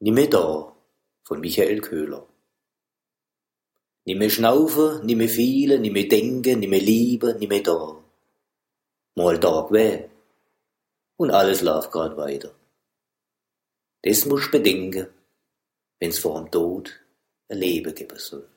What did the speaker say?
mehr da von Michael Köhler. mehr schnaufen, mehr fühlen, mehr denken, mehr lieben, mehr da. Mal Tag weh. Und alles läuft grad weiter. Das musst bedenken, wenn's vor dem Tod ein Leben geben soll.